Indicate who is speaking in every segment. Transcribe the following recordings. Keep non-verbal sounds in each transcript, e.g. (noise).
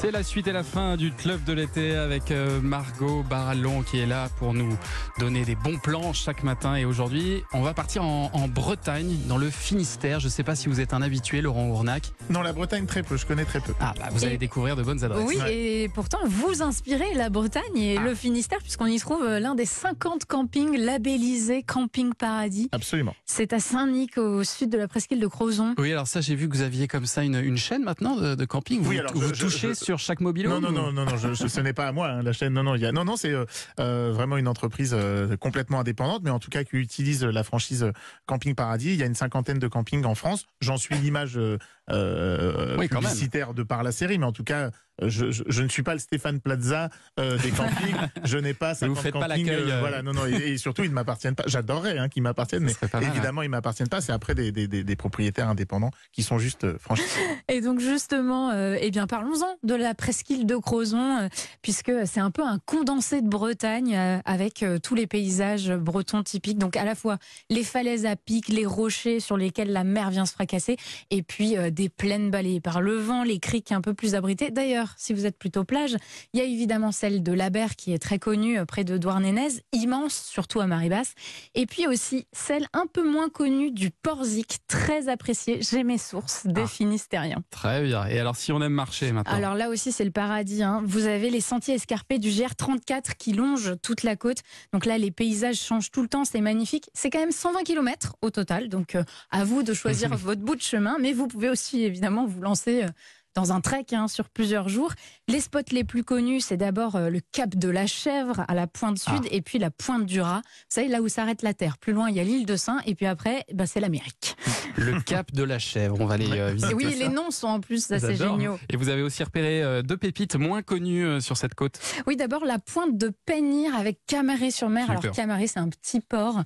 Speaker 1: C'est la suite et la fin du club de l'été avec euh, Margot Barallon qui est là pour nous donner des bons plans chaque matin. Et aujourd'hui, on va partir en, en Bretagne, dans le Finistère. Je ne sais pas si vous êtes un habitué, Laurent Ournac.
Speaker 2: Non, la Bretagne, très peu. Je connais très peu.
Speaker 1: Ah, bah, vous allez
Speaker 3: Et-
Speaker 1: découvrir de bonnes adresses.
Speaker 3: Oui,
Speaker 2: Ouais.
Speaker 3: et pourtant, vous inspirez la Bretagne et
Speaker 1: Ah.
Speaker 3: le Finistère, puisqu'on y trouve euh, l'un des 50 campings labellisés Camping Paradis.
Speaker 2: Absolument.
Speaker 3: C'est à Saint-Nic, au sud de la presqu'île de Crozon.
Speaker 1: Oui, alors ça, j'ai vu que vous aviez comme ça une, une chaîne maintenant de, de camping. Vous,
Speaker 2: Oui, alors,
Speaker 1: vous
Speaker 2: je- je-
Speaker 1: touchez
Speaker 2: je-
Speaker 1: sur chaque mobile
Speaker 2: Non, non, non, non, non, je, je- ce n'est pas à moi hein, la chaîne. Non, non, il y a, non, non, c'est euh, euh, vraiment une entreprise euh, complètement indépendante, mais en tout cas qui utilise la franchise Camping Paradis. Il y a une cinquantaine de campings en France. J'en suis l'image euh, euh,
Speaker 1: Oui, quand même.
Speaker 2: publicitaire de par la série, mais en tout cas, je, je- je ne suis pas le Stéphane Plaza euh, des campings. (laughs) je n'ai pas
Speaker 1: Mais vous
Speaker 2: 50
Speaker 1: faites pas
Speaker 2: campings.
Speaker 1: l'accueil, euh.
Speaker 2: Voilà, non, non, et, et surtout, ils ne m'appartiennent pas. J'adorerais hein, qu'ils m'appartiennent, mais
Speaker 1: pas mal,
Speaker 2: évidemment, ils m'appartiennent pas. C'est après des, des, des, des propriétaires indépendants qui sont juste euh, franchisés.
Speaker 3: Et donc justement, euh, eh bien parlons-en de la presqu'île de Crozon, euh, puisque c'est un peu un condensé de Bretagne euh, avec euh, tous les paysages bretons typiques. Donc à la fois les falaises à pic, les rochers sur lesquels la mer vient se fracasser, et puis des plaines balayées par le vent, les criques un peu plus abritées. D'ailleurs, si vous êtes plutôt plage, il y a évidemment celle de la Berre qui est très connue près de Douarnenez, immense, surtout à marée basse. Et puis aussi celle un peu moins connue du Porzic, très appréciée, j'ai mes sources, des
Speaker 1: Ah.
Speaker 3: Finistériens.
Speaker 1: Très bien. Et alors, si on aime marcher maintenant?
Speaker 3: Alors là aussi, c'est le paradis. hein. Vous avez les sentiers escarpés du GR34 qui longent toute la côte. Donc là, les paysages changent tout le temps. C'est magnifique. C'est quand même 120 km au total. Donc euh, à vous de choisir (laughs) votre bout de chemin. Mais vous pouvez aussi évidemment vous lancer euh, dans un trek hein, sur plusieurs jours. Les spots les plus connus, c'est d'abord euh, le cap de la Chèvre à la pointe sud et puis la pointe du Rat. Vous savez, là où s'arrête la Terre. Plus loin, il y a l'île de Saint. Et puis après, bah, c'est l'Amérique. (laughs)
Speaker 1: le cap de la chèvre, on va aller euh, visiter
Speaker 3: Et oui,
Speaker 1: ça.
Speaker 3: les noms sont en plus assez géniaux.
Speaker 1: Et vous avez aussi repéré euh, deux pépites moins connues euh, sur cette côte.
Speaker 3: Oui, d'abord la pointe de Pénir avec Camaret-sur-Mer. Alors Camaret, c'est un petit port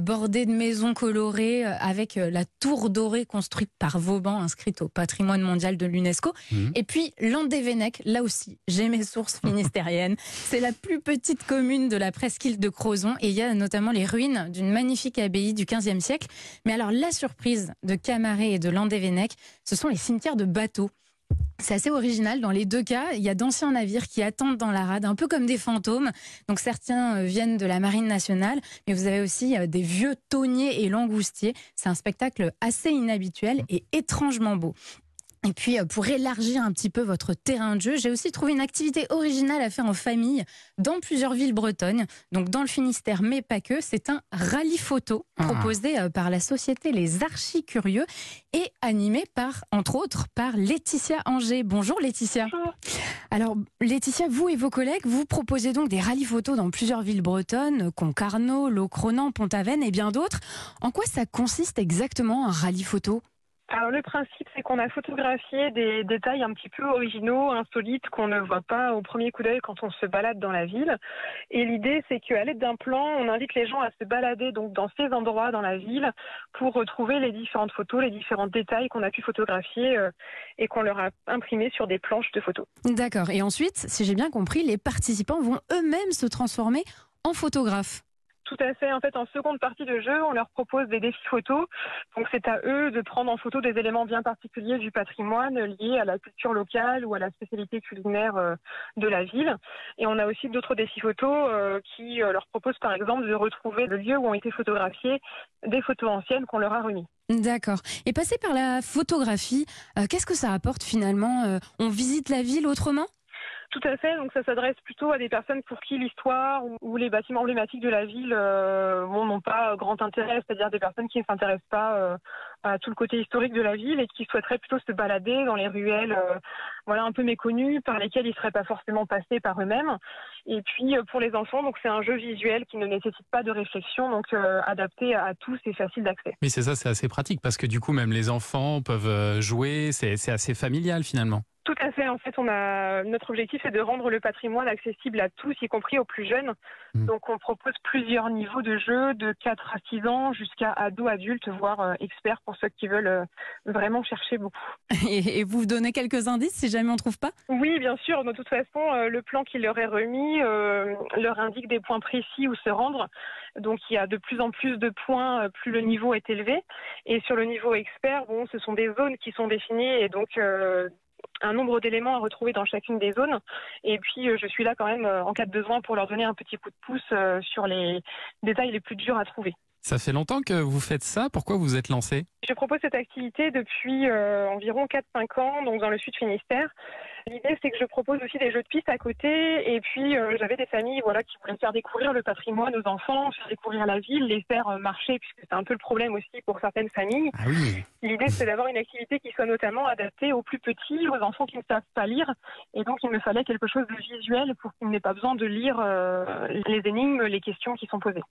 Speaker 3: bordé de maisons colorées avec la tour dorée construite par Vauban, inscrite au patrimoine mondial de l'UNESCO.
Speaker 1: Mhm.
Speaker 3: Et puis Landévennec, là aussi, j'ai mes sources (laughs) finistériennes. c'est la plus petite commune de la presqu'île de Crozon et il y a notamment les ruines d'une magnifique abbaye du XVe siècle. Mais alors la surprise de Camaret et de Landévennec, ce sont les cimetières de bateaux. C'est assez original. Dans les deux cas, il y a d'anciens navires qui attendent dans la rade, un peu comme des fantômes. Donc certains euh, viennent de la marine nationale, mais vous avez aussi euh, des vieux tonniers et langoustiers. C'est un spectacle assez inhabituel et étrangement beau. Et puis, euh, pour élargir un petit peu votre terrain de jeu, j'ai aussi trouvé une activité originale à faire en famille dans plusieurs villes bretonnes. Donc, dans le Finistère, mais pas que. C'est un rallye photo
Speaker 1: Ah.
Speaker 3: proposé euh, par la société Les Archis Curieux et animé par, entre autres, par Laetitia Anger. Bonjour Laetitia. Alors, Laetitia, vous et vos collègues, vous proposez donc des rallyes photos dans plusieurs villes bretonnes, Concarneau, Locronan, Pont-Aven et bien d'autres. En quoi ça consiste exactement un rallye photo?
Speaker 4: Alors le principe, c'est qu'on a photographié des détails un petit peu originaux, insolites, qu'on ne voit pas au premier coup d'œil quand on se balade dans la ville. Et l'idée, c'est qu'à l'aide d'un plan, on invite les gens à se balader dans ces endroits dans la ville pour retrouver les différentes photos, les différents détails qu'on a pu photographier euh, et qu'on leur a imprimés sur des planches de photos.
Speaker 3: D'accord. Et ensuite, si j'ai bien compris, les participants vont eux-mêmes se transformer en photographes.
Speaker 4: Tout à fait. En fait, en seconde partie de jeu, on leur propose des défis photos. Donc, c'est à eux de prendre en photo des éléments bien particuliers du patrimoine liés à la culture locale ou à la spécialité culinaire euh, de la ville. Et on a aussi d'autres défis photos euh, qui euh, leur proposent, par exemple, de retrouver le lieu où ont été photographiées des photos anciennes qu'on leur a remises.
Speaker 3: D'accord. Et passer par la photographie, qu'est-ce que ça apporte finalement On visite la ville autrement?
Speaker 4: Tout à fait. Donc, ça s'adresse plutôt à des personnes pour qui l'histoire ou, les bâtiments emblématiques de la ville euh, n'ont pas grand intérêt, c'est-à-dire des personnes qui ne s'intéressent pas euh, à tout le côté historique de la ville et qui souhaiteraient plutôt se balader dans les ruelles, euh, voilà, un peu méconnues, par lesquelles ils ne seraient pas forcément passés par eux-mêmes. Et puis, pour les enfants, donc c'est un jeu visuel qui ne nécessite pas de réflexion, donc adapté à tous et facile d'accès.
Speaker 1: Oui, c'est ça, c'est assez pratique parce que du coup, même les enfants peuvent jouer. C'est assez familial finalement.
Speaker 4: Tout à fait. En fait, on a notre objectif, c'est de rendre le patrimoine accessible à tous, y compris aux plus jeunes.
Speaker 1: Mm.
Speaker 4: Donc, on propose plusieurs niveaux de jeu, de 4 à 6 ans jusqu'à ados, adultes, voire euh, experts pour ceux qui veulent euh, vraiment chercher beaucoup. (laughs)
Speaker 3: et, et vous donnez quelques indices si jamais on trouve pas?
Speaker 4: Oui, bien sûr. De toute façon, euh, le plan qui leur est remis euh, leur indique des points précis où se rendre. Donc, il y a de plus en plus de points, plus le niveau est élevé. Et sur le niveau expert, bon, ce sont des zones qui sont définies et donc. euh, un nombre d'éléments à retrouver dans chacune des zones. Et puis, je suis là quand même en cas de besoin pour leur donner un petit coup de pouce sur les détails les plus durs à trouver.
Speaker 1: Ça fait longtemps que vous faites ça. Pourquoi vous êtes lancé?
Speaker 4: Je propose cette activité depuis euh, environ 4-5 ans, donc dans le sud Finistère. L'idée, c'est que je propose aussi des jeux de piste à côté. Et puis, euh, j'avais des familles voilà, qui voulaient faire découvrir le patrimoine aux enfants, faire découvrir la ville, les faire euh, marcher, puisque c'est un peu le problème aussi pour certaines familles.
Speaker 1: Ah oui.
Speaker 4: L'idée, c'est d'avoir une activité qui soit notamment adaptée aux plus petits, aux enfants qui ne savent pas lire. Et donc, il me fallait quelque chose de visuel pour qu'ils n'aient pas besoin de lire les énigmes, les questions qui sont posées.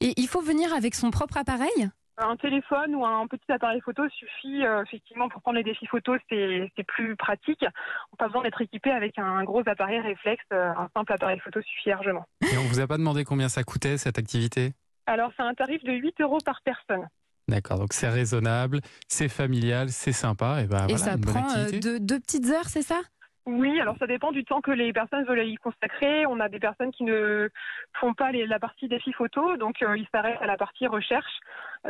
Speaker 3: Et il faut venir avec son propre appareil?
Speaker 4: Un téléphone ou un petit appareil photo suffit euh, effectivement pour prendre les défis photos, c'est plus pratique. On n'a pas besoin d'être équipé avec un gros appareil réflexe, euh, un simple appareil photo suffit largement.
Speaker 1: Et on vous a pas demandé combien ça coûtait cette activité?
Speaker 4: Alors c'est un tarif de 8 euros par personne.
Speaker 1: D'accord, donc c'est raisonnable, c'est familial, c'est sympa. Et, ben,
Speaker 3: et ça prend euh, deux petites heures, c'est ça?
Speaker 4: Oui, alors ça dépend du temps que les personnes veulent y consacrer. On a des personnes qui ne font pas la partie défi photo, donc euh, ils s'arrêtent à la partie recherche.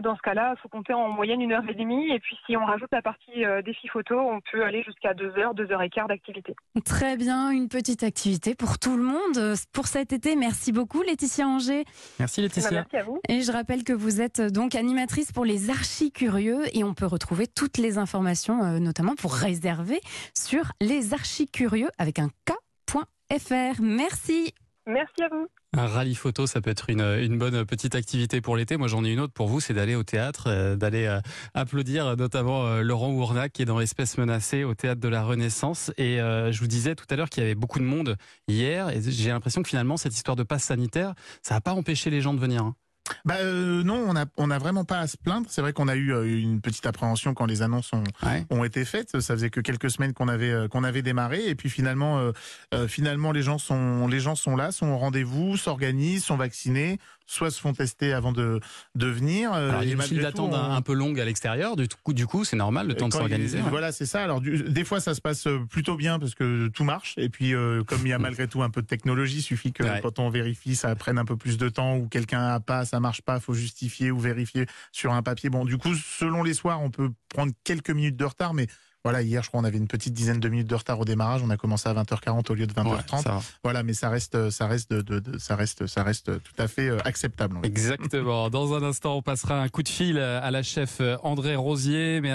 Speaker 4: Dans ce cas-là, il faut compter en moyenne une heure et demie. Et puis si on rajoute la partie euh, défi photo, on peut aller jusqu'à deux heures, deux heures et quart d'activité.
Speaker 3: Très bien, une petite activité pour tout le monde euh, pour cet été. Merci beaucoup Laetitia Anger.
Speaker 1: Merci Laetitia.
Speaker 4: merci à vous.
Speaker 3: Et je rappelle que vous êtes donc animatrice pour les archis curieux et on peut retrouver toutes les informations, notamment pour réserver sur les archis curieux avec un K.fr. Merci.
Speaker 4: Merci à vous.
Speaker 1: Un rallye photo, ça peut être une, bonne petite activité pour l'été. Moi, j'en ai une autre pour vous, c'est d'aller au théâtre, euh, d'aller euh, applaudir notamment euh, Laurent Ournac qui est dans Espèces menacées au théâtre de la Renaissance. Et je vous disais tout à l'heure qu'il y avait beaucoup de monde hier, et j'ai l'impression que finalement cette histoire de passe sanitaire, ça n'a pas empêché les gens de venir. Hein.
Speaker 2: Bah euh, non, on a on a vraiment pas à se plaindre. C'est vrai qu'on a eu euh, une petite appréhension quand les annonces ont, ont été faites. Ça faisait que quelques semaines qu'on avait euh, qu'on avait démarré et puis finalement finalement les gens sont les gens sont là, sont au rendez-vous, s'organisent, sont vaccinés, soit se font tester avant de de venir.
Speaker 1: Alors, il y a une d'attente un, peu longue à l'extérieur. Du coup du coup c'est normal le temps de s'organiser.
Speaker 2: Voilà c'est ça. Alors des fois ça se passe plutôt bien parce que tout marche et puis comme il y a (laughs) malgré tout un peu de technologie, il suffit que quand on vérifie ça prenne un peu plus de temps ou quelqu'un a pas ça marche pas, faut justifier ou vérifier sur un papier. Bon, du coup, selon les soirs, on peut prendre quelques minutes de retard, mais voilà, hier, je crois, on avait une petite dizaine de minutes de retard au démarrage. On a commencé à 20h40 au lieu de 20h30. voilà, mais ça reste, ça reste, de, ça reste, ça reste tout à fait euh, acceptable.
Speaker 1: Exactement. Dans un instant, on passera un coup de fil à la chef euh, André Rosier, mais